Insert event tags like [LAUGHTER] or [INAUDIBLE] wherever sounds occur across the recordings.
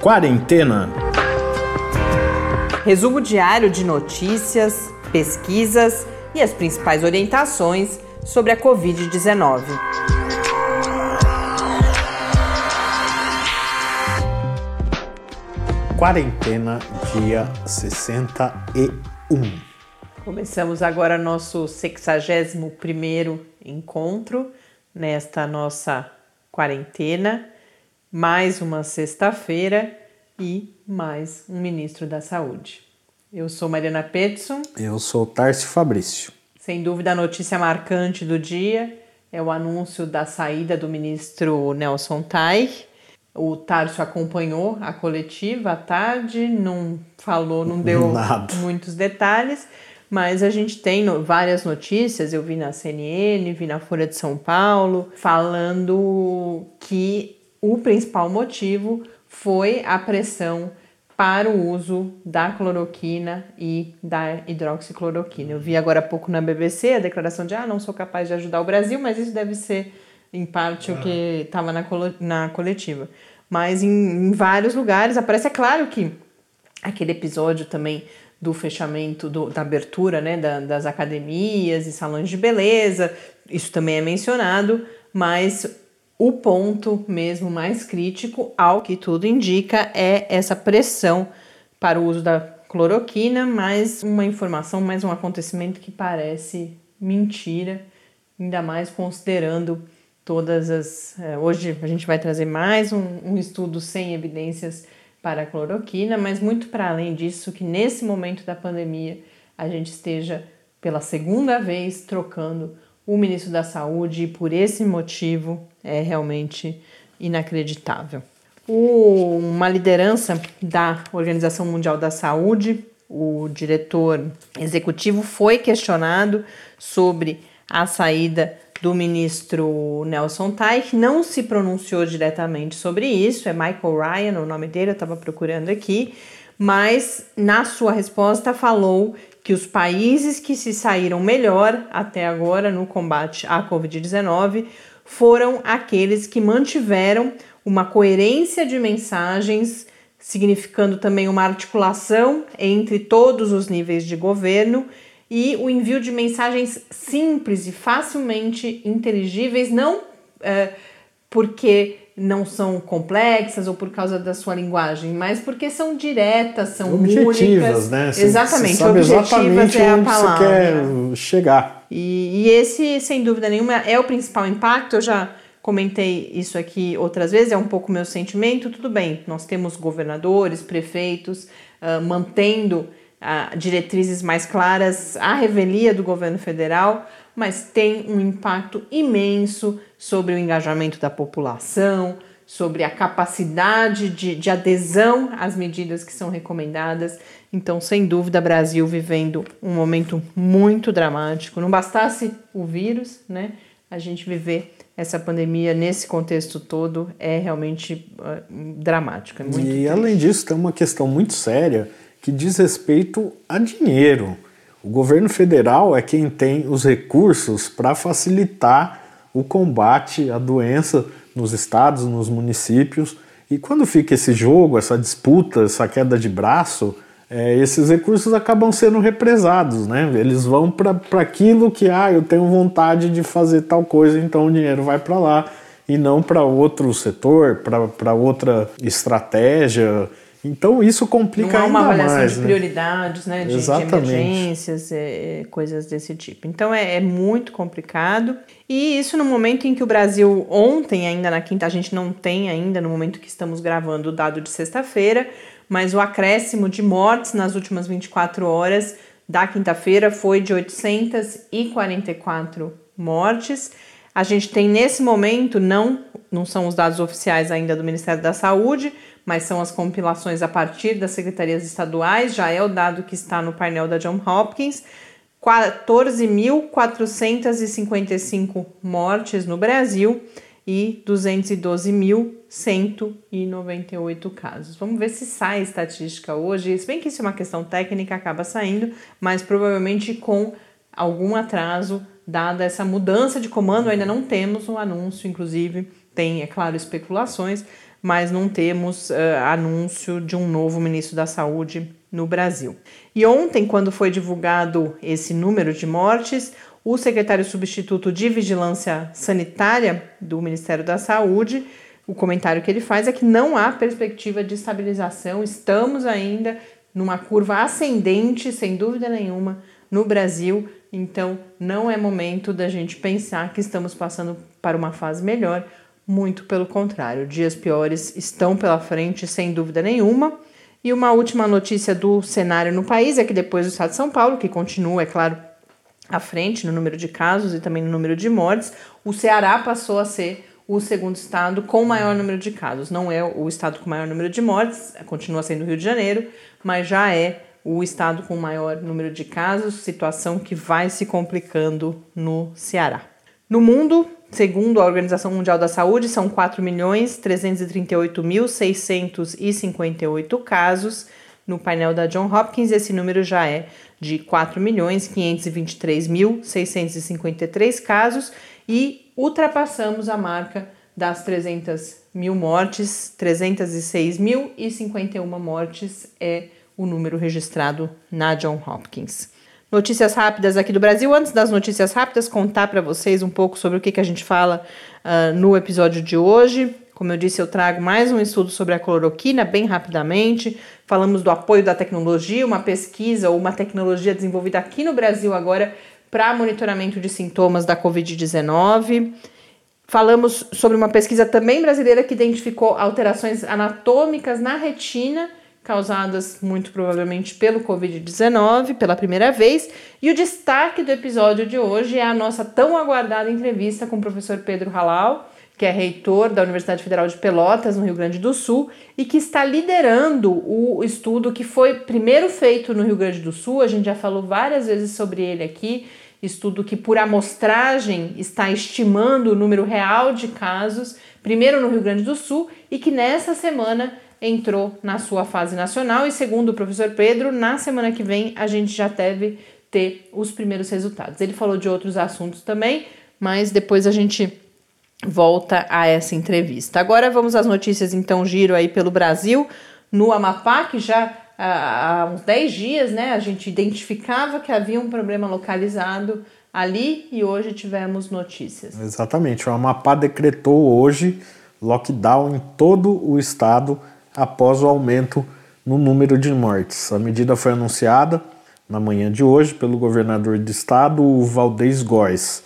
Quarentena. Resumo diário de notícias, pesquisas e as principais orientações sobre a Covid-19. Quarentena, dia 61. Começamos agora nosso 61º encontro nesta nossa quarentena. Mais uma sexta-feira e mais um ministro da Saúde. Eu sou Mariana Petson. Eu sou Tarcio Fabrício. Sem dúvida, a notícia marcante do dia é o anúncio da saída do ministro Nelson Tai. O Tarso acompanhou a coletiva à tarde, não falou, não deu [LAUGHS] Nada. muitos detalhes, mas a gente tem várias notícias, eu vi na CNN, vi na Folha de São Paulo, falando que o principal motivo foi a pressão para o uso da cloroquina e da hidroxicloroquina. Eu vi agora há pouco na BBC a declaração de ah, não sou capaz de ajudar o Brasil, mas isso deve ser em parte o que estava na, na coletiva. Mas em, em vários lugares aparece, é claro que aquele episódio também do fechamento, do, da abertura né, da, das academias e salões de beleza, isso também é mencionado, mas o ponto mesmo mais crítico, ao que tudo indica, é essa pressão para o uso da cloroquina, mais uma informação, mais um acontecimento que parece mentira, ainda mais considerando todas as. É, hoje a gente vai trazer mais um, um estudo sem evidências para a cloroquina, mas muito para além disso, que nesse momento da pandemia a gente esteja pela segunda vez trocando o ministro da Saúde e por esse motivo é realmente inacreditável. Uma liderança da Organização Mundial da Saúde, o diretor executivo, foi questionado sobre a saída do ministro Nelson Teich, não se pronunciou diretamente sobre isso, é Michael Ryan o nome dele, eu estava procurando aqui, mas na sua resposta falou que os países que se saíram melhor até agora no combate à Covid-19 foram aqueles que mantiveram uma coerência de mensagens, significando também uma articulação entre todos os níveis de governo e o envio de mensagens simples e facilmente inteligíveis, não é, porque não são complexas ou por causa da sua linguagem, mas porque são diretas, são objetivas, únicas. né? Você, exatamente, você objetivas exatamente é a onde palavra. você quer chegar. E, e esse, sem dúvida nenhuma, é o principal impacto. Eu já comentei isso aqui outras vezes, é um pouco meu sentimento. Tudo bem, nós temos governadores, prefeitos uh, mantendo uh, diretrizes mais claras à revelia do governo federal, mas tem um impacto imenso sobre o engajamento da população, sobre a capacidade de, de adesão às medidas que são recomendadas. Então, sem dúvida, Brasil vivendo um momento muito dramático. Não bastasse o vírus, né? A gente viver essa pandemia nesse contexto todo é realmente uh, dramático. É e triste. além disso, tem uma questão muito séria que diz respeito a dinheiro. O governo federal é quem tem os recursos para facilitar o combate à doença nos estados, nos municípios. E quando fica esse jogo, essa disputa, essa queda de braço, é, esses recursos acabam sendo represados, né? Eles vão para aquilo que, ah, eu tenho vontade de fazer tal coisa, então o dinheiro vai para lá e não para outro setor, para outra estratégia. Então isso complica Não há ainda uma avaliação mais, de né? prioridades, né? De, de emergências, é, coisas desse tipo. Então é, é muito complicado. E isso no momento em que o Brasil, ontem, ainda na quinta, a gente não tem ainda, no momento que estamos gravando o dado de sexta-feira, mas o acréscimo de mortes nas últimas 24 horas da quinta-feira foi de 844 mortes. A gente tem nesse momento, não, não são os dados oficiais ainda do Ministério da Saúde, mas são as compilações a partir das secretarias estaduais, já é o dado que está no painel da John Hopkins. 14.455 mortes no Brasil e 212.198 casos. Vamos ver se sai a estatística hoje. Se bem que isso é uma questão técnica, acaba saindo, mas provavelmente com algum atraso, dada essa mudança de comando, ainda não temos um anúncio, inclusive tem, é claro, especulações, mas não temos uh, anúncio de um novo ministro da Saúde no Brasil. E ontem, quando foi divulgado esse número de mortes, o secretário substituto de Vigilância Sanitária do Ministério da Saúde, o comentário que ele faz é que não há perspectiva de estabilização, estamos ainda numa curva ascendente, sem dúvida nenhuma, no Brasil, então não é momento da gente pensar que estamos passando para uma fase melhor, muito pelo contrário, dias piores estão pela frente, sem dúvida nenhuma. E uma última notícia do cenário no país é que depois do estado de São Paulo, que continua, é claro, à frente no número de casos e também no número de mortes, o Ceará passou a ser o segundo estado com maior número de casos. Não é o estado com maior número de mortes, continua sendo o Rio de Janeiro, mas já é o estado com maior número de casos, situação que vai se complicando no Ceará. No mundo, segundo a Organização Mundial da Saúde, são 4.338.658 casos no painel da John Hopkins. Esse número já é de 4.523.653 casos e ultrapassamos a marca das 300 mil mortes, 306.051 mortes é o número registrado na John Hopkins. Notícias rápidas aqui do Brasil. Antes das notícias rápidas, contar para vocês um pouco sobre o que, que a gente fala uh, no episódio de hoje. Como eu disse, eu trago mais um estudo sobre a cloroquina, bem rapidamente. Falamos do apoio da tecnologia, uma pesquisa ou uma tecnologia desenvolvida aqui no Brasil agora para monitoramento de sintomas da Covid-19. Falamos sobre uma pesquisa também brasileira que identificou alterações anatômicas na retina causadas muito provavelmente pelo Covid-19 pela primeira vez. E o destaque do episódio de hoje é a nossa tão aguardada entrevista com o professor Pedro Halal, que é reitor da Universidade Federal de Pelotas, no Rio Grande do Sul, e que está liderando o estudo que foi primeiro feito no Rio Grande do Sul. A gente já falou várias vezes sobre ele aqui. Estudo que, por amostragem, está estimando o número real de casos, primeiro no Rio Grande do Sul, e que nessa semana entrou na sua fase nacional e, segundo o professor Pedro, na semana que vem a gente já deve ter os primeiros resultados. Ele falou de outros assuntos também, mas depois a gente volta a essa entrevista. Agora vamos às notícias, então, giro aí pelo Brasil. No Amapá, que já há uns 10 dias, né, a gente identificava que havia um problema localizado ali e hoje tivemos notícias. Exatamente. O Amapá decretou hoje lockdown em todo o estado após o aumento no número de mortes. A medida foi anunciada na manhã de hoje pelo governador de estado, Valdez Góes,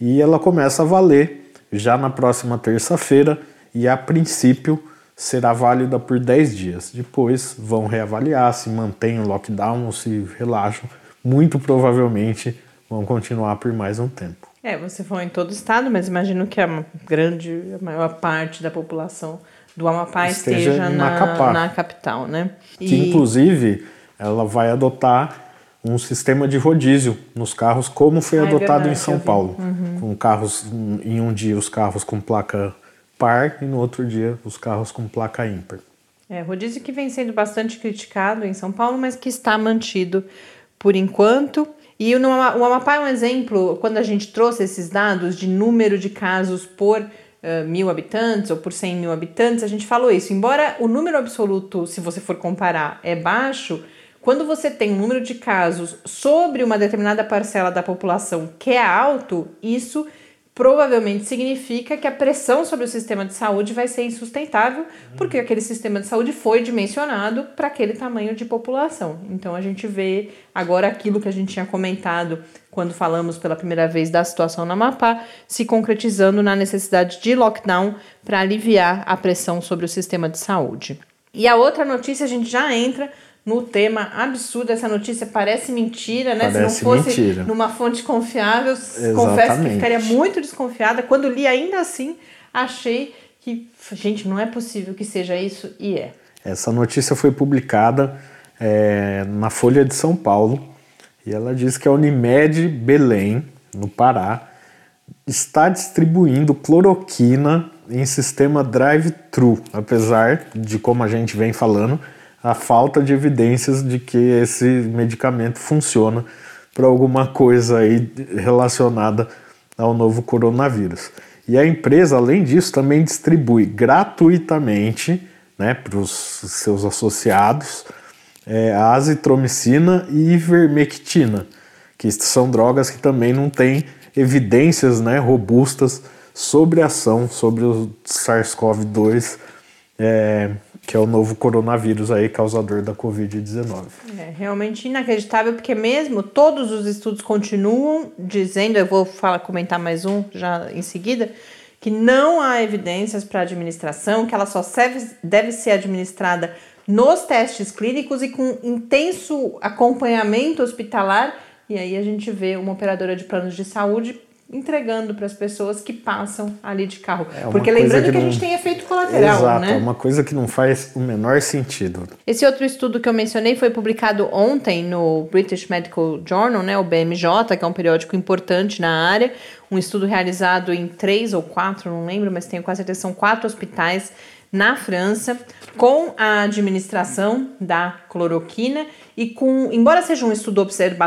e ela começa a valer já na próxima terça-feira e a princípio será válida por 10 dias. Depois vão reavaliar se mantém o lockdown ou se relaxam. Muito provavelmente vão continuar por mais um tempo. É, você falou em todo o estado, mas imagino que a grande, a maior parte da população do Amapá esteja, esteja na, na capital, né? Que e... inclusive ela vai adotar um sistema de rodízio nos carros, como foi ah, é adotado verdade, em São Paulo, uhum. com carros em um dia os carros com placa par e no outro dia os carros com placa ímpar. É, rodízio que vem sendo bastante criticado em São Paulo, mas que está mantido por enquanto. E o Amapá é um exemplo, quando a gente trouxe esses dados de número de casos por mil habitantes ou por 100 mil habitantes, a gente falou isso. Embora o número absoluto, se você for comparar, é baixo, quando você tem um número de casos sobre uma determinada parcela da população que é alto, isso provavelmente significa que a pressão sobre o sistema de saúde vai ser insustentável, porque aquele sistema de saúde foi dimensionado para aquele tamanho de população. Então a gente vê agora aquilo que a gente tinha comentado quando falamos pela primeira vez da situação na Amapá, se concretizando na necessidade de lockdown para aliviar a pressão sobre o sistema de saúde. E a outra notícia a gente já entra no tema absurdo. Essa notícia parece mentira, né? Parece Se não fosse mentira. numa fonte confiável, Exatamente. confesso que ficaria muito desconfiada. Quando li ainda assim, achei que, gente, não é possível que seja isso e é. Essa notícia foi publicada é, na Folha de São Paulo e ela diz que a Unimed Belém, no Pará, está distribuindo cloroquina em sistema drive-thru, apesar de como a gente vem falando, a falta de evidências de que esse medicamento funciona para alguma coisa aí relacionada ao novo coronavírus. E a empresa, além disso, também distribui gratuitamente né, para os seus associados é, azitromicina e ivermectina, que são drogas que também não têm evidências né, robustas sobre a ação sobre o SARS-CoV-2 é, que é o novo coronavírus aí causador da Covid-19. É realmente inacreditável, porque mesmo todos os estudos continuam dizendo, eu vou falar, comentar mais um já em seguida, que não há evidências para administração, que ela só serve, deve ser administrada nos testes clínicos e com intenso acompanhamento hospitalar. E aí a gente vê uma operadora de planos de saúde entregando para as pessoas que passam ali de carro. É Porque lembrando que, que não... a gente tem efeito colateral, Exato, né? É uma coisa que não faz o menor sentido. Esse outro estudo que eu mencionei foi publicado ontem no British Medical Journal, né, o BMJ, que é um periódico importante na área. Um estudo realizado em três ou quatro, não lembro, mas tenho quase certeza, são quatro hospitais na França com a administração da cloroquina e com, embora seja um estudo observa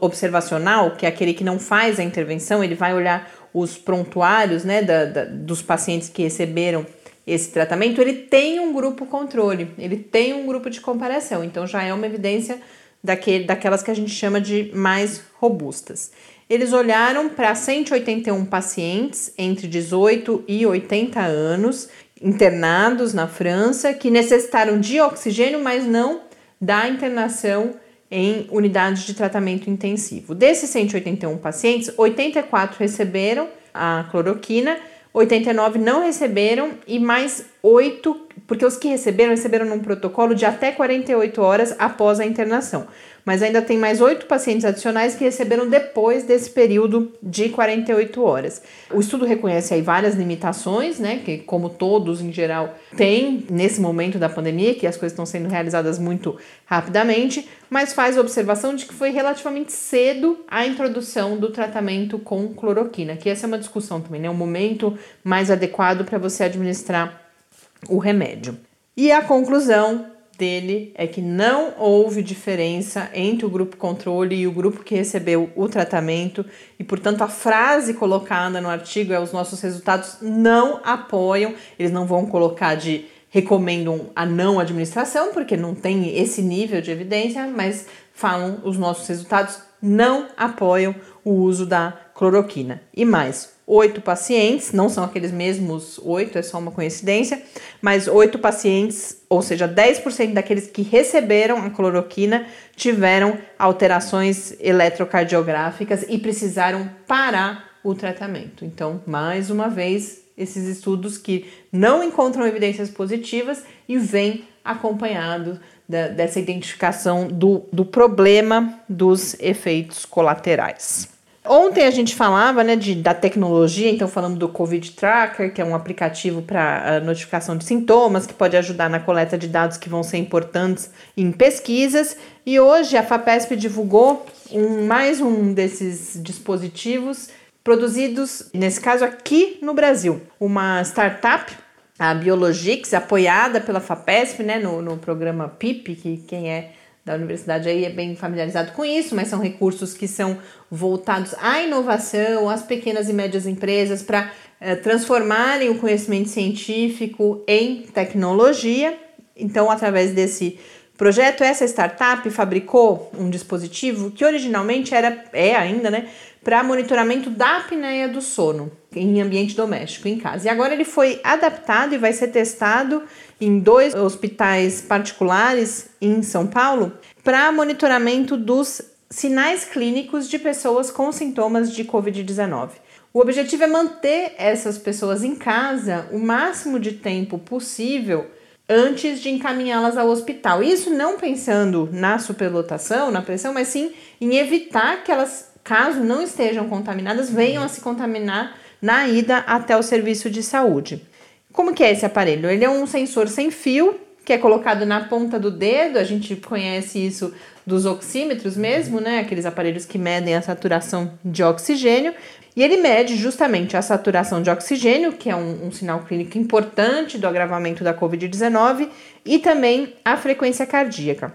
observacional, que é aquele que não faz a intervenção, ele vai olhar os prontuários né, da, da, dos pacientes que receberam esse tratamento, ele tem um grupo controle, ele tem um grupo de comparação, então já é uma evidência daquele, daquelas que a gente chama de mais robustas. Eles olharam para 181 pacientes entre 18 e 80 anos internados na França que necessitaram de oxigênio, mas não da internação em unidades de tratamento intensivo. Desses 181 pacientes, 84 receberam a cloroquina, 89 não receberam e mais 8, porque os que receberam, receberam num protocolo de até 48 horas após a internação mas ainda tem mais oito pacientes adicionais que receberam depois desse período de 48 horas. O estudo reconhece aí várias limitações, né, que como todos em geral têm nesse momento da pandemia, que as coisas estão sendo realizadas muito rapidamente, mas faz a observação de que foi relativamente cedo a introdução do tratamento com cloroquina, que essa é uma discussão também, né, um momento mais adequado para você administrar o remédio. E a conclusão dele é que não houve diferença entre o grupo controle e o grupo que recebeu o tratamento e, portanto, a frase colocada no artigo é os nossos resultados não apoiam, eles não vão colocar de recomendam a não administração, porque não tem esse nível de evidência, mas falam os nossos resultados não apoiam o uso da cloroquina. E mais, oito pacientes, não são aqueles mesmos oito, é só uma coincidência, mas oito pacientes, ou seja, 10% daqueles que receberam a cloroquina tiveram alterações eletrocardiográficas e precisaram parar o tratamento. Então, mais uma vez, esses estudos que não encontram evidências positivas e vêm acompanhado da, dessa identificação do, do problema dos efeitos colaterais. Ontem a gente falava né, de, da tecnologia, então falando do Covid Tracker, que é um aplicativo para notificação de sintomas, que pode ajudar na coleta de dados que vão ser importantes em pesquisas. E hoje a FAPESP divulgou um, mais um desses dispositivos produzidos, nesse caso aqui no Brasil. Uma startup, a Biologix, apoiada pela FAPESP, né, no, no programa PIP, que quem é da universidade aí é bem familiarizado com isso, mas são recursos que são voltados à inovação, às pequenas e médias empresas para eh, transformarem o conhecimento científico em tecnologia. Então, através desse projeto, essa startup fabricou um dispositivo que originalmente era, é ainda, né, para monitoramento da apneia do sono em ambiente doméstico, em casa. E agora ele foi adaptado e vai ser testado em dois hospitais particulares em São Paulo para monitoramento dos sinais clínicos de pessoas com sintomas de Covid-19. O objetivo é manter essas pessoas em casa o máximo de tempo possível antes de encaminhá-las ao hospital. Isso não pensando na superlotação, na pressão, mas sim em evitar que elas, caso não estejam contaminadas, venham a se contaminar na ida até o serviço de saúde. Como que é esse aparelho? Ele é um sensor sem fio que é colocado na ponta do dedo, a gente conhece isso dos oxímetros mesmo, né? Aqueles aparelhos que medem a saturação de oxigênio. E ele mede justamente a saturação de oxigênio, que é um, um sinal clínico importante do agravamento da Covid-19, e também a frequência cardíaca.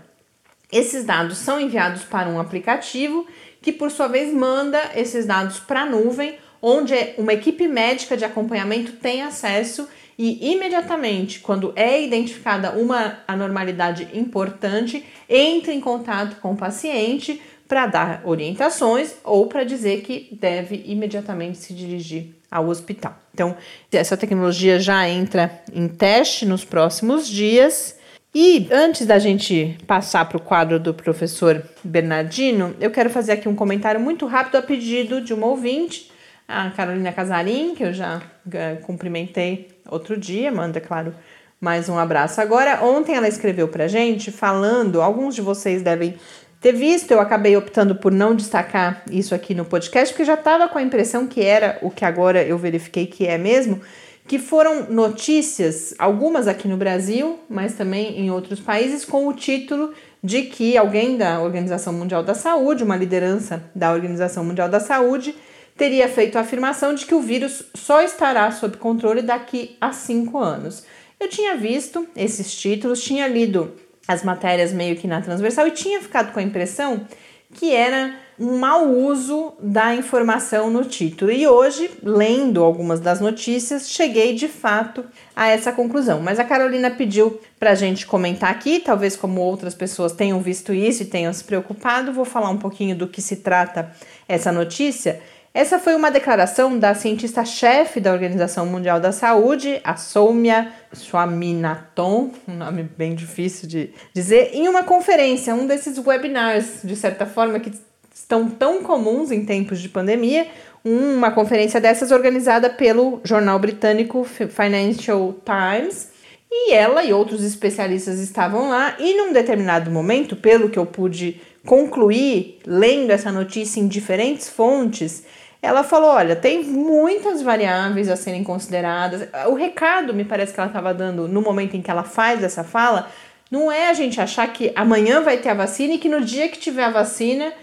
Esses dados são enviados para um aplicativo que, por sua vez, manda esses dados para a nuvem onde uma equipe médica de acompanhamento tem acesso e imediatamente, quando é identificada uma anormalidade importante, entra em contato com o paciente para dar orientações ou para dizer que deve imediatamente se dirigir ao hospital. Então, essa tecnologia já entra em teste nos próximos dias. E antes da gente passar para o quadro do professor Bernardino, eu quero fazer aqui um comentário muito rápido a pedido de uma ouvinte, a Carolina Casarim, que eu já uh, cumprimentei outro dia, manda, claro, mais um abraço. Agora, ontem ela escreveu para gente falando, alguns de vocês devem ter visto, eu acabei optando por não destacar isso aqui no podcast, porque já estava com a impressão que era o que agora eu verifiquei que é mesmo, que foram notícias, algumas aqui no Brasil, mas também em outros países, com o título de que alguém da Organização Mundial da Saúde, uma liderança da Organização Mundial da Saúde, teria feito a afirmação de que o vírus só estará sob controle daqui a cinco anos. Eu tinha visto esses títulos, tinha lido as matérias meio que na transversal e tinha ficado com a impressão que era um mau uso da informação no título. E hoje, lendo algumas das notícias, cheguei de fato a essa conclusão. Mas a Carolina pediu para a gente comentar aqui, talvez como outras pessoas tenham visto isso e tenham se preocupado, vou falar um pouquinho do que se trata essa notícia. Essa foi uma declaração da cientista-chefe da Organização Mundial da Saúde, a Soumya Swaminathan, um nome bem difícil de dizer, em uma conferência, um desses webinars, de certa forma, que estão tão comuns em tempos de pandemia, uma conferência dessas organizada pelo jornal britânico Financial Times. E ela e outros especialistas estavam lá, e num determinado momento, pelo que eu pude concluir lendo essa notícia em diferentes fontes, ela falou: olha, tem muitas variáveis a serem consideradas. O recado, me parece que ela estava dando no momento em que ela faz essa fala, não é a gente achar que amanhã vai ter a vacina e que no dia que tiver a vacina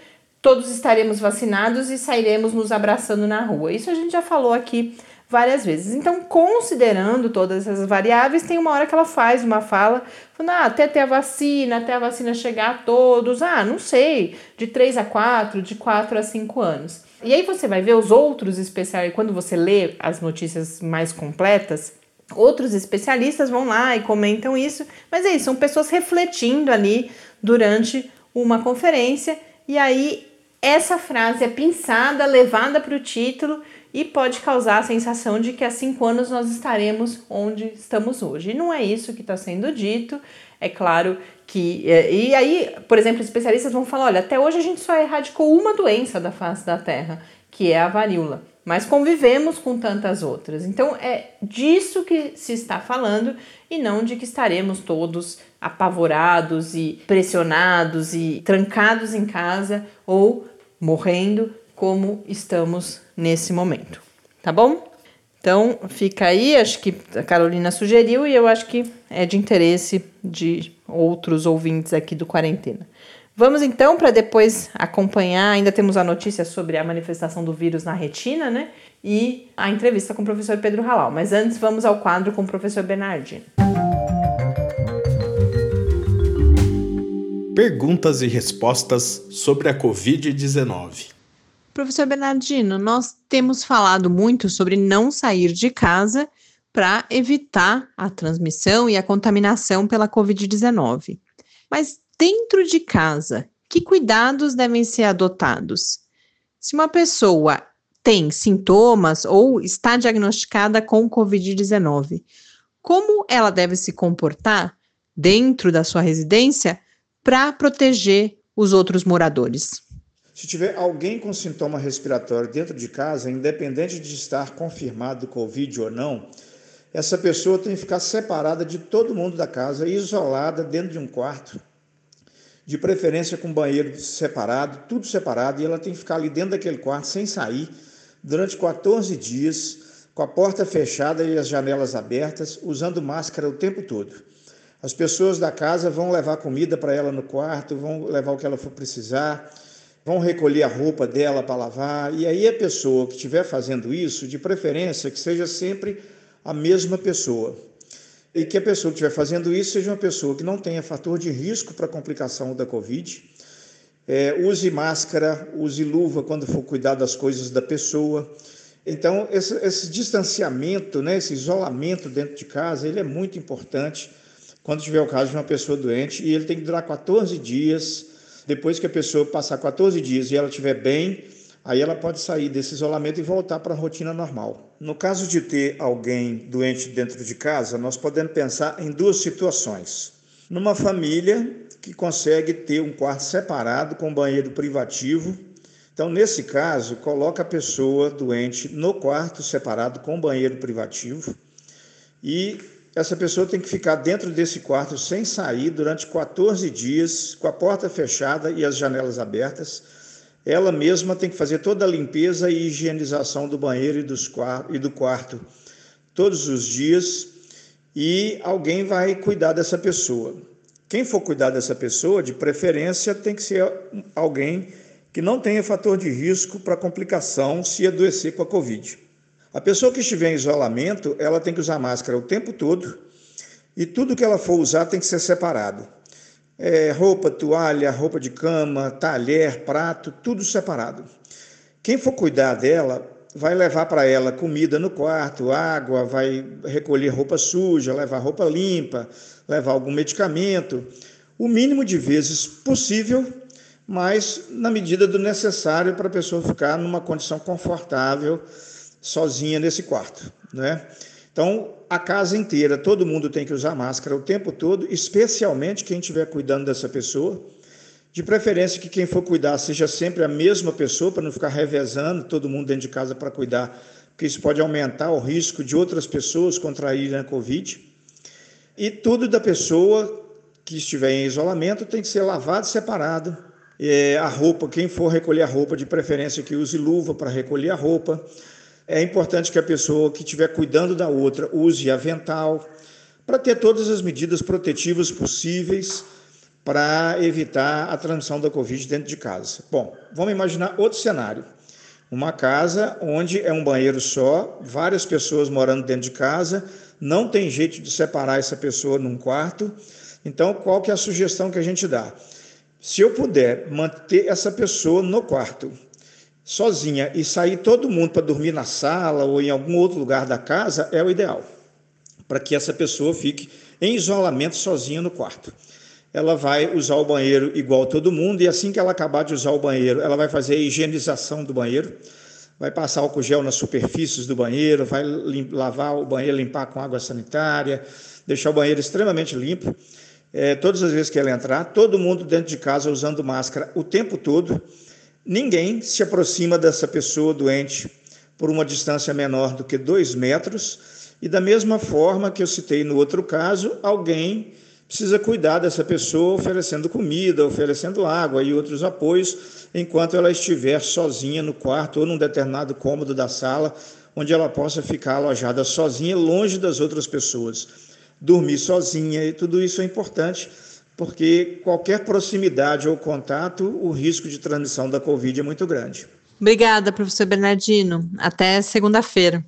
todos estaremos vacinados e sairemos nos abraçando na rua. Isso a gente já falou aqui várias vezes. Então, considerando todas essas variáveis, tem uma hora que ela faz uma fala, falando, ah, até ter a vacina, até a vacina chegar a todos, ah, não sei, de 3 a 4, de 4 a 5 anos. E aí você vai ver os outros especialistas, quando você lê as notícias mais completas, outros especialistas vão lá e comentam isso, mas é isso, são pessoas refletindo ali durante uma conferência, e aí essa frase é pensada, levada para o título e pode causar a sensação de que há cinco anos nós estaremos onde estamos hoje. E não é isso que está sendo dito. É claro que. É, e aí, por exemplo, especialistas vão falar: olha, até hoje a gente só erradicou uma doença da face da Terra, que é a varíola. Mas convivemos com tantas outras. Então é disso que se está falando e não de que estaremos todos apavorados e pressionados e trancados em casa ou morrendo como estamos nesse momento. Tá bom? Então fica aí, acho que a Carolina sugeriu e eu acho que é de interesse de outros ouvintes aqui do Quarentena. Vamos então para depois acompanhar. Ainda temos a notícia sobre a manifestação do vírus na retina, né? E a entrevista com o professor Pedro Halal. Mas antes, vamos ao quadro com o professor Bernardino. Perguntas e respostas sobre a Covid-19. Professor Bernardino, nós temos falado muito sobre não sair de casa para evitar a transmissão e a contaminação pela Covid-19. Mas dentro de casa, que cuidados devem ser adotados? Se uma pessoa tem sintomas ou está diagnosticada com Covid-19, como ela deve se comportar dentro da sua residência para proteger os outros moradores? Se tiver alguém com sintoma respiratório dentro de casa, independente de estar confirmado Covid ou não, essa pessoa tem que ficar separada de todo mundo da casa, isolada dentro de um quarto, de preferência com banheiro separado, tudo separado, e ela tem que ficar ali dentro daquele quarto sem sair durante 14 dias, com a porta fechada e as janelas abertas, usando máscara o tempo todo. As pessoas da casa vão levar comida para ela no quarto, vão levar o que ela for precisar vão recolher a roupa dela para lavar, e aí a pessoa que estiver fazendo isso, de preferência que seja sempre a mesma pessoa. E que a pessoa que estiver fazendo isso seja uma pessoa que não tenha fator de risco para complicação da Covid. É, use máscara, use luva quando for cuidar das coisas da pessoa. Então, esse, esse, distanciamento, né, esse isolamento dentro de casa, ele é muito importante quando tiver o caso de uma pessoa doente e ele tem que durar 14 dias. Depois que a pessoa passar 14 dias e ela estiver bem, aí ela pode sair desse isolamento e voltar para a rotina normal. No caso de ter alguém doente dentro de casa, nós podemos pensar em duas situações. Numa família que consegue ter um quarto separado com banheiro privativo então, nesse caso, coloca a pessoa doente no quarto separado com banheiro privativo e essa pessoa tem que ficar dentro desse quarto sem sair durante 14 dias, com a porta fechada e as janelas abertas. Ela mesma tem que fazer toda a limpeza e higienização do banheiro e, dos, e do quarto todos os dias e alguém vai cuidar dessa pessoa. Quem for cuidar dessa pessoa, de preferência, tem que ser alguém que não tenha fator de risco para complicação se adoecer com a Covid. A pessoa que estiver em isolamento, ela tem que usar máscara o tempo todo e tudo que ela for usar tem que ser separado. É, roupa, toalha, roupa de cama, talher, prato, tudo separado. Quem for cuidar dela vai levar para ela comida no quarto, água, vai recolher roupa suja, levar roupa limpa, levar algum medicamento, o mínimo de vezes possível mas na medida do necessário para a pessoa ficar numa condição confortável sozinha nesse quarto, né? Então, a casa inteira, todo mundo tem que usar máscara o tempo todo, especialmente quem estiver cuidando dessa pessoa. De preferência que quem for cuidar seja sempre a mesma pessoa, para não ficar revezando todo mundo dentro de casa para cuidar, porque isso pode aumentar o risco de outras pessoas contraírem a Covid. E tudo da pessoa que estiver em isolamento tem que ser lavado separado, é, a roupa, quem for recolher a roupa, de preferência que use luva para recolher a roupa. É importante que a pessoa que estiver cuidando da outra use avental, para ter todas as medidas protetivas possíveis para evitar a transmissão da Covid dentro de casa. Bom, vamos imaginar outro cenário. Uma casa onde é um banheiro só, várias pessoas morando dentro de casa, não tem jeito de separar essa pessoa num quarto. Então, qual que é a sugestão que a gente dá? Se eu puder manter essa pessoa no quarto, sozinha, e sair todo mundo para dormir na sala ou em algum outro lugar da casa, é o ideal, para que essa pessoa fique em isolamento sozinha no quarto. Ela vai usar o banheiro igual todo mundo, e assim que ela acabar de usar o banheiro, ela vai fazer a higienização do banheiro, vai passar álcool gel nas superfícies do banheiro, vai lavar o banheiro, limpar com água sanitária, deixar o banheiro extremamente limpo é, todas as vezes que ela entrar, todo mundo dentro de casa usando máscara o tempo todo. Ninguém se aproxima dessa pessoa doente por uma distância menor do que dois metros. E da mesma forma que eu citei no outro caso, alguém precisa cuidar dessa pessoa oferecendo comida, oferecendo água e outros apoios, enquanto ela estiver sozinha no quarto ou num determinado cômodo da sala, onde ela possa ficar alojada sozinha, longe das outras pessoas dormir sozinha, e tudo isso é importante, porque qualquer proximidade ou contato, o risco de transmissão da Covid é muito grande. Obrigada, professor Bernardino. Até segunda-feira.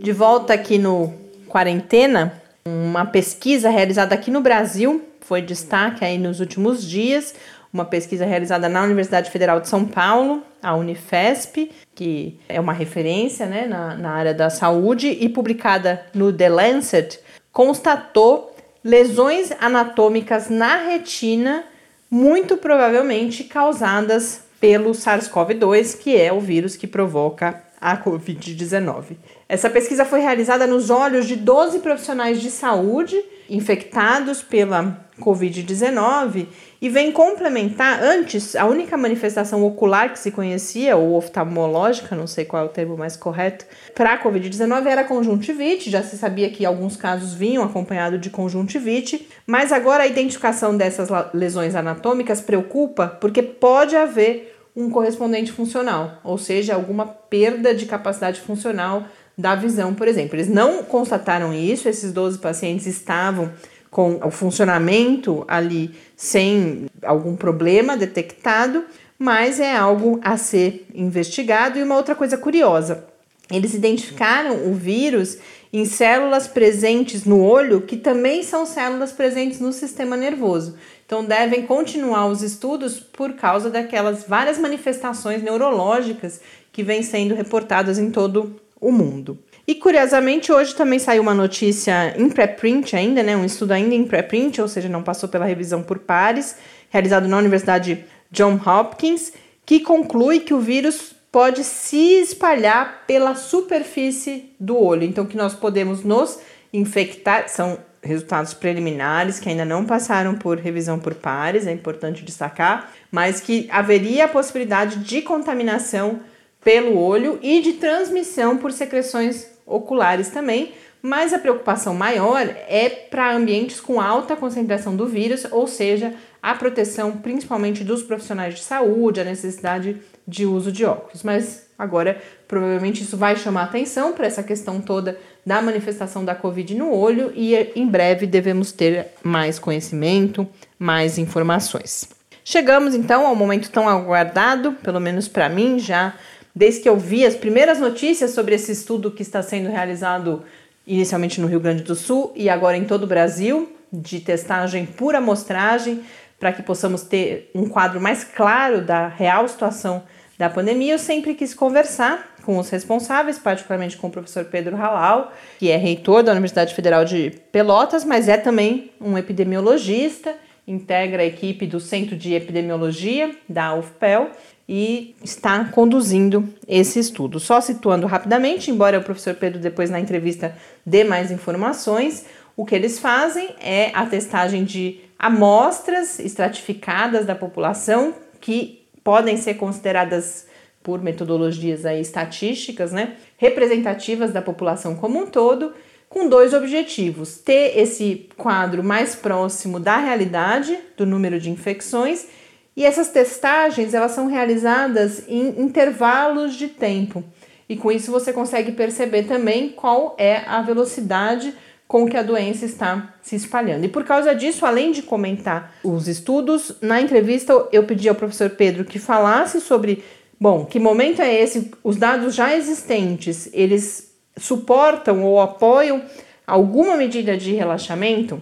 De volta aqui no Quarentena, uma pesquisa realizada aqui no Brasil foi destaque aí nos últimos dias, uma pesquisa realizada na Universidade Federal de São Paulo, a Unifesp, que é uma referência né, na, na área da saúde, e publicada no The Lancet, constatou lesões anatômicas na retina, muito provavelmente causadas pelo SARS-CoV-2, que é o vírus que provoca a Covid-19. Essa pesquisa foi realizada nos olhos de 12 profissionais de saúde infectados pela Covid-19 e vem complementar, antes, a única manifestação ocular que se conhecia, ou oftalmológica, não sei qual é o termo mais correto, para a Covid-19 era conjuntivite, já se sabia que alguns casos vinham acompanhado de conjuntivite, mas agora a identificação dessas lesões anatômicas preocupa porque pode haver um correspondente funcional, ou seja, alguma perda de capacidade funcional da visão, por exemplo. Eles não constataram isso, esses 12 pacientes estavam com o funcionamento ali sem algum problema detectado, mas é algo a ser investigado. E uma outra coisa curiosa: eles identificaram o vírus em células presentes no olho, que também são células presentes no sistema nervoso. Então, devem continuar os estudos por causa daquelas várias manifestações neurológicas que vêm sendo reportadas em todo o mundo. E curiosamente, hoje também saiu uma notícia em preprint ainda, né? Um estudo ainda em preprint, ou seja, não passou pela revisão por pares, realizado na Universidade John Hopkins, que conclui que o vírus pode se espalhar pela superfície do olho. Então, que nós podemos nos infectar, são resultados preliminares que ainda não passaram por revisão por pares, é importante destacar, mas que haveria a possibilidade de contaminação pelo olho e de transmissão por secreções oculares também, mas a preocupação maior é para ambientes com alta concentração do vírus, ou seja, a proteção principalmente dos profissionais de saúde, a necessidade de uso de óculos. Mas agora, provavelmente, isso vai chamar atenção para essa questão toda da manifestação da Covid no olho e em breve devemos ter mais conhecimento, mais informações. Chegamos então ao momento tão aguardado, pelo menos para mim, já desde que eu vi as primeiras notícias sobre esse estudo que está sendo realizado inicialmente no Rio Grande do Sul e agora em todo o Brasil, de testagem por amostragem, para que possamos ter um quadro mais claro da real situação da pandemia, eu sempre quis conversar com os responsáveis, particularmente com o professor Pedro Halal, que é reitor da Universidade Federal de Pelotas, mas é também um epidemiologista, integra a equipe do Centro de Epidemiologia da UFPEL e está conduzindo esse estudo. Só situando rapidamente, embora o professor Pedro depois na entrevista dê mais informações, o que eles fazem é a testagem de amostras estratificadas da população que podem ser consideradas por metodologias aí estatísticas, né, representativas da população como um todo, com dois objetivos: ter esse quadro mais próximo da realidade do número de infecções e essas testagens elas são realizadas em intervalos de tempo. E com isso você consegue perceber também qual é a velocidade com que a doença está se espalhando. E por causa disso, além de comentar os estudos, na entrevista eu pedi ao professor Pedro que falasse sobre, bom, que momento é esse? Os dados já existentes, eles suportam ou apoiam alguma medida de relaxamento?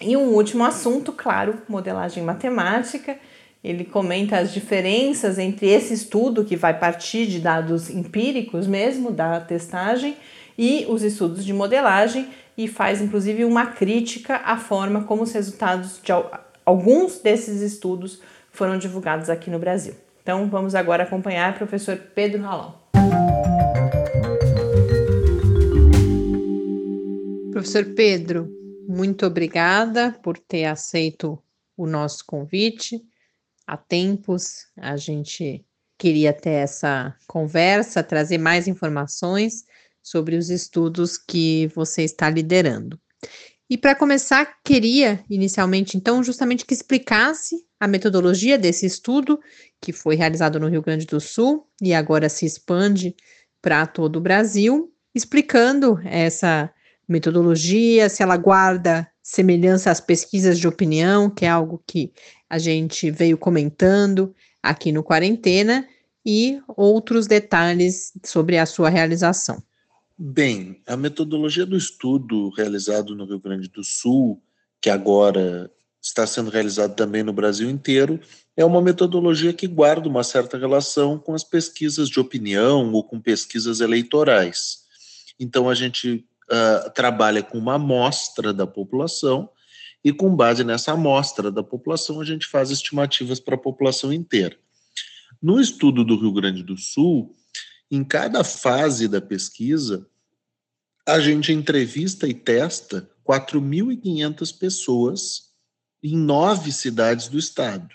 E um último assunto, claro, modelagem matemática ele comenta as diferenças entre esse estudo, que vai partir de dados empíricos mesmo, da testagem, e os estudos de modelagem, e faz inclusive uma crítica à forma como os resultados de alguns desses estudos foram divulgados aqui no Brasil. Então vamos agora acompanhar o professor Pedro Ralão. Professor Pedro, muito obrigada por ter aceito o nosso convite há tempos. A gente queria ter essa conversa, trazer mais informações sobre os estudos que você está liderando. E para começar, queria inicialmente, então, justamente que explicasse a metodologia desse estudo, que foi realizado no Rio Grande do Sul e agora se expande para todo o Brasil, explicando essa metodologia, se ela guarda semelhança às pesquisas de opinião, que é algo que a gente veio comentando aqui no Quarentena, e outros detalhes sobre a sua realização. Bem, a metodologia do estudo realizado no Rio Grande do Sul, que agora está sendo realizado também no Brasil inteiro, é uma metodologia que guarda uma certa relação com as pesquisas de opinião ou com pesquisas eleitorais. Então, a gente uh, trabalha com uma amostra da população e, com base nessa amostra da população, a gente faz estimativas para a população inteira. No estudo do Rio Grande do Sul, em cada fase da pesquisa, a gente entrevista e testa 4.500 pessoas em nove cidades do estado,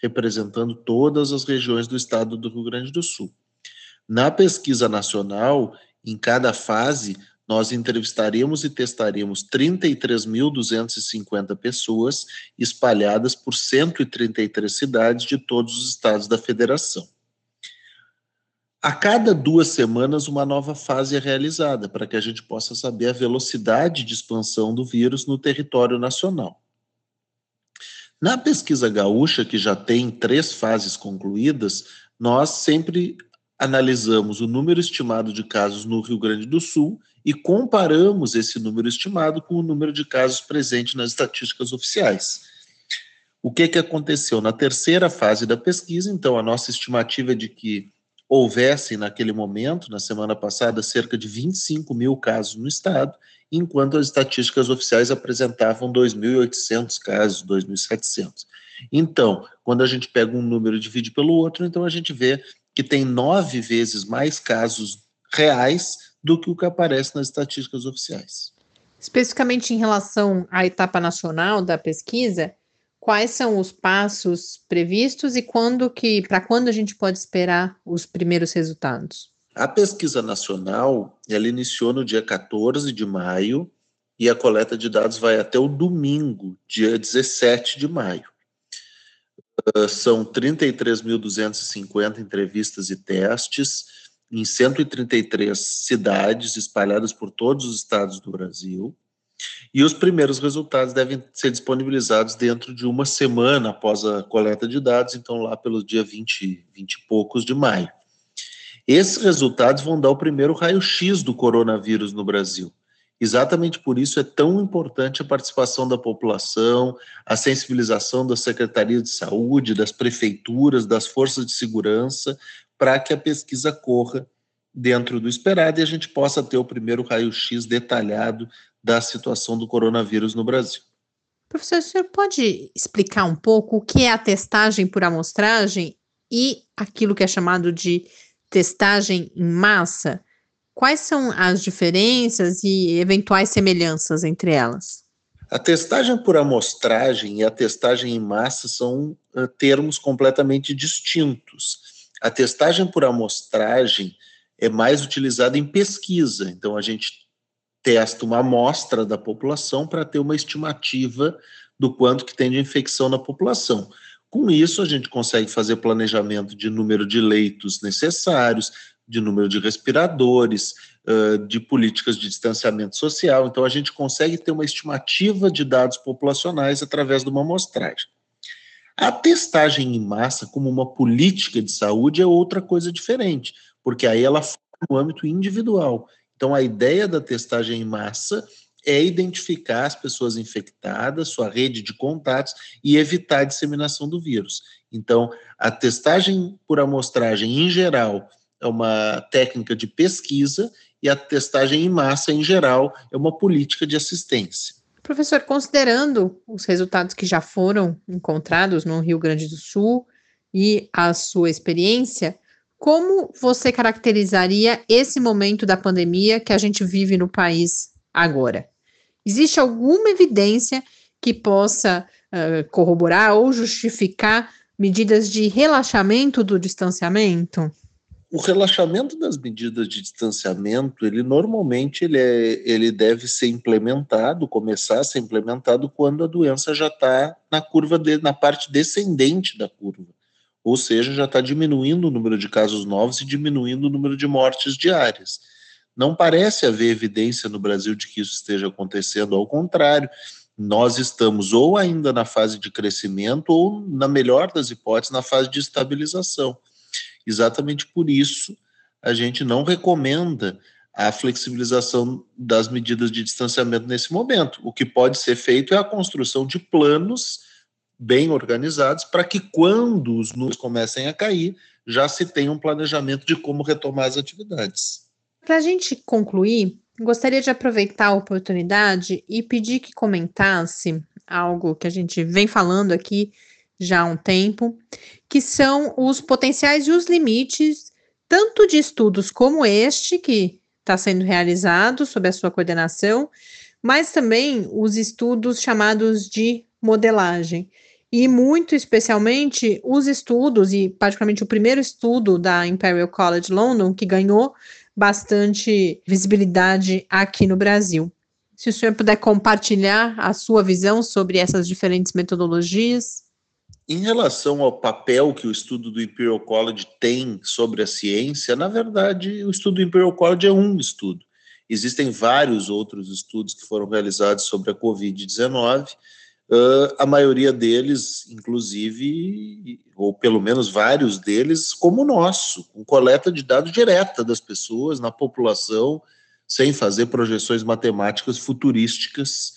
representando todas as regiões do estado do Rio Grande do Sul. Na pesquisa nacional, em cada fase, nós entrevistaríamos e testaríamos 33.250 pessoas espalhadas por 133 cidades de todos os estados da federação. A cada duas semanas, uma nova fase é realizada para que a gente possa saber a velocidade de expansão do vírus no território nacional. Na pesquisa gaúcha, que já tem três fases concluídas, nós sempre analisamos o número estimado de casos no Rio Grande do Sul e comparamos esse número estimado com o número de casos presente nas estatísticas oficiais. O que, que aconteceu? Na terceira fase da pesquisa, então, a nossa estimativa é de que houvesse, naquele momento, na semana passada, cerca de 25 mil casos no estado, enquanto as estatísticas oficiais apresentavam 2.800 casos, 2.700. Então, quando a gente pega um número e divide pelo outro, então a gente vê que tem nove vezes mais casos reais do que o que aparece nas estatísticas oficiais. Especificamente em relação à etapa nacional da pesquisa, quais são os passos previstos e quando que para quando a gente pode esperar os primeiros resultados? A pesquisa nacional, ela iniciou no dia 14 de maio e a coleta de dados vai até o domingo, dia 17 de maio. Uh, são 33.250 entrevistas e testes em 133 cidades espalhadas por todos os estados do Brasil. E os primeiros resultados devem ser disponibilizados dentro de uma semana após a coleta de dados, então lá pelo dia 20, 20 e poucos de maio. Esses resultados vão dar o primeiro raio-x do coronavírus no Brasil. Exatamente por isso é tão importante a participação da população, a sensibilização da Secretaria de Saúde, das prefeituras, das forças de segurança, para que a pesquisa corra dentro do esperado e a gente possa ter o primeiro raio-x detalhado da situação do coronavírus no Brasil. Professor, o senhor pode explicar um pouco o que é a testagem por amostragem e aquilo que é chamado de testagem em massa, quais são as diferenças e eventuais semelhanças entre elas? A testagem por amostragem e a testagem em massa são termos completamente distintos. A testagem por amostragem é mais utilizada em pesquisa, então a gente testa uma amostra da população para ter uma estimativa do quanto que tem de infecção na população. Com isso, a gente consegue fazer planejamento de número de leitos necessários, de número de respiradores, de políticas de distanciamento social. Então, a gente consegue ter uma estimativa de dados populacionais através de uma amostragem. A testagem em massa, como uma política de saúde, é outra coisa diferente, porque aí ela faz no âmbito individual. Então, a ideia da testagem em massa é identificar as pessoas infectadas, sua rede de contatos e evitar a disseminação do vírus. Então, a testagem por amostragem, em geral, é uma técnica de pesquisa e a testagem em massa, em geral, é uma política de assistência. Professor, considerando os resultados que já foram encontrados no Rio Grande do Sul e a sua experiência, como você caracterizaria esse momento da pandemia que a gente vive no país agora? Existe alguma evidência que possa uh, corroborar ou justificar medidas de relaxamento do distanciamento? O relaxamento das medidas de distanciamento, ele normalmente ele, é, ele deve ser implementado, começar a ser implementado quando a doença já está na curva de, na parte descendente da curva, ou seja, já está diminuindo o número de casos novos e diminuindo o número de mortes diárias. Não parece haver evidência no Brasil de que isso esteja acontecendo, ao contrário, nós estamos ou ainda na fase de crescimento, ou, na melhor das hipóteses, na fase de estabilização. Exatamente por isso, a gente não recomenda a flexibilização das medidas de distanciamento nesse momento. O que pode ser feito é a construção de planos bem organizados para que, quando os números comecem a cair, já se tenha um planejamento de como retomar as atividades. Para a gente concluir, gostaria de aproveitar a oportunidade e pedir que comentasse algo que a gente vem falando aqui já há um tempo, que são os potenciais e os limites, tanto de estudos como este, que está sendo realizado sob a sua coordenação, mas também os estudos chamados de modelagem. E muito especialmente os estudos, e particularmente o primeiro estudo da Imperial College London, que ganhou bastante visibilidade aqui no Brasil. Se o senhor puder compartilhar a sua visão sobre essas diferentes metodologias. Em relação ao papel que o estudo do Imperial College tem sobre a ciência, na verdade, o estudo do Imperial College é um estudo. Existem vários outros estudos que foram realizados sobre a Covid-19, uh, a maioria deles, inclusive, ou pelo menos vários deles, como o nosso, com coleta de dados direta das pessoas na população, sem fazer projeções matemáticas futurísticas.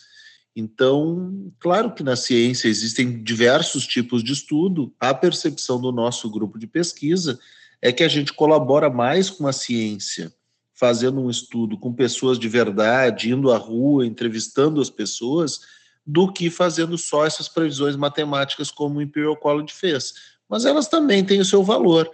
Então, claro que na ciência existem diversos tipos de estudo, a percepção do nosso grupo de pesquisa é que a gente colabora mais com a ciência, fazendo um estudo com pessoas de verdade, indo à rua, entrevistando as pessoas, do que fazendo só essas previsões matemáticas como o Imperial College fez. Mas elas também têm o seu valor.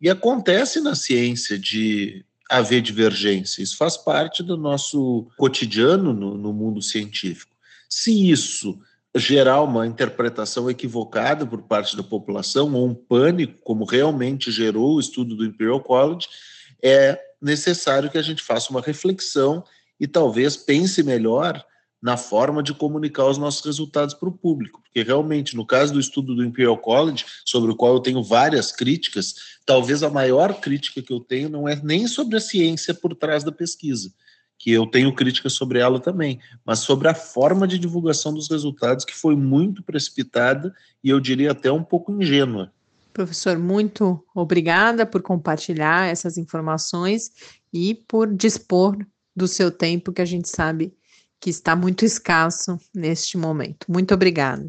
E acontece na ciência de haver divergência. Isso faz parte do nosso cotidiano no, no mundo científico. Se isso gerar uma interpretação equivocada por parte da população ou um pânico, como realmente gerou o estudo do Imperial College, é necessário que a gente faça uma reflexão e talvez pense melhor na forma de comunicar os nossos resultados para o público. Porque realmente, no caso do estudo do Imperial College, sobre o qual eu tenho várias críticas, talvez a maior crítica que eu tenho não é nem sobre a ciência por trás da pesquisa, que eu tenho críticas sobre ela também, mas sobre a forma de divulgação dos resultados, que foi muito precipitada e eu diria até um pouco ingênua. Professor, muito obrigada por compartilhar essas informações e por dispor do seu tempo, que a gente sabe que está muito escasso neste momento. Muito obrigada.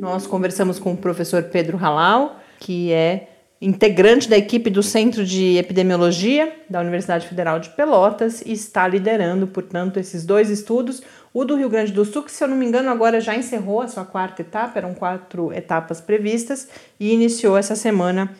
Nós conversamos com o professor Pedro Halal, que é integrante da equipe do Centro de Epidemiologia da Universidade Federal de Pelotas e está liderando, portanto, esses dois estudos. O do Rio Grande do Sul, que se eu não me engano agora já encerrou a sua quarta etapa, eram quatro etapas previstas, e iniciou essa semana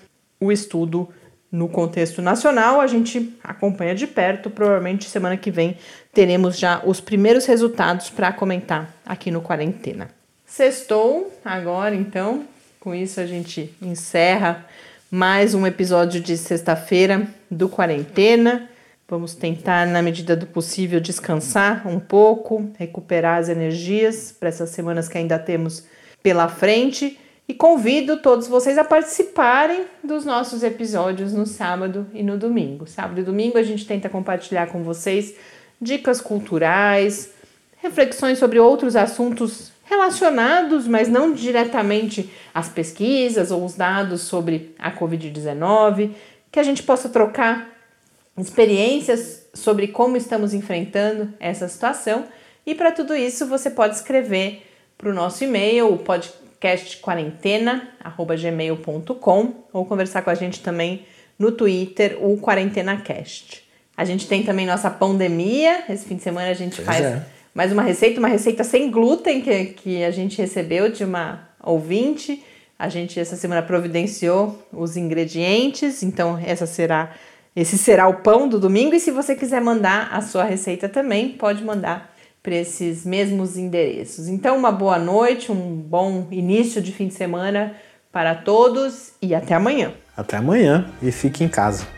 o estudo no contexto nacional, a gente acompanha de perto. Provavelmente semana que vem teremos já os primeiros resultados para comentar aqui no Quarentena. Sextou agora, então. Com isso, a gente encerra mais um episódio de sexta-feira do Quarentena. Vamos tentar, na medida do possível, descansar um pouco, recuperar as energias para essas semanas que ainda temos pela frente e convido todos vocês a participarem dos nossos episódios no sábado e no domingo. Sábado e domingo a gente tenta compartilhar com vocês dicas culturais, reflexões sobre outros assuntos relacionados, mas não diretamente às pesquisas ou os dados sobre a Covid-19, que a gente possa trocar experiências sobre como estamos enfrentando essa situação. E para tudo isso, você pode escrever para o nosso e-mail, o podcast podcastquarentena@gmail.com ou conversar com a gente também no Twitter, o QuarentenaCast. A gente tem também nossa pandemia. Esse fim de semana a gente pois faz é. Mais uma receita, uma receita sem glúten que, que a gente recebeu de uma ouvinte. A gente essa semana providenciou os ingredientes, então essa será esse será o pão do domingo e se você quiser mandar a sua receita também, pode mandar para esses mesmos endereços. Então, uma boa noite, um bom início de fim de semana para todos e até amanhã. Até amanhã e fique em casa.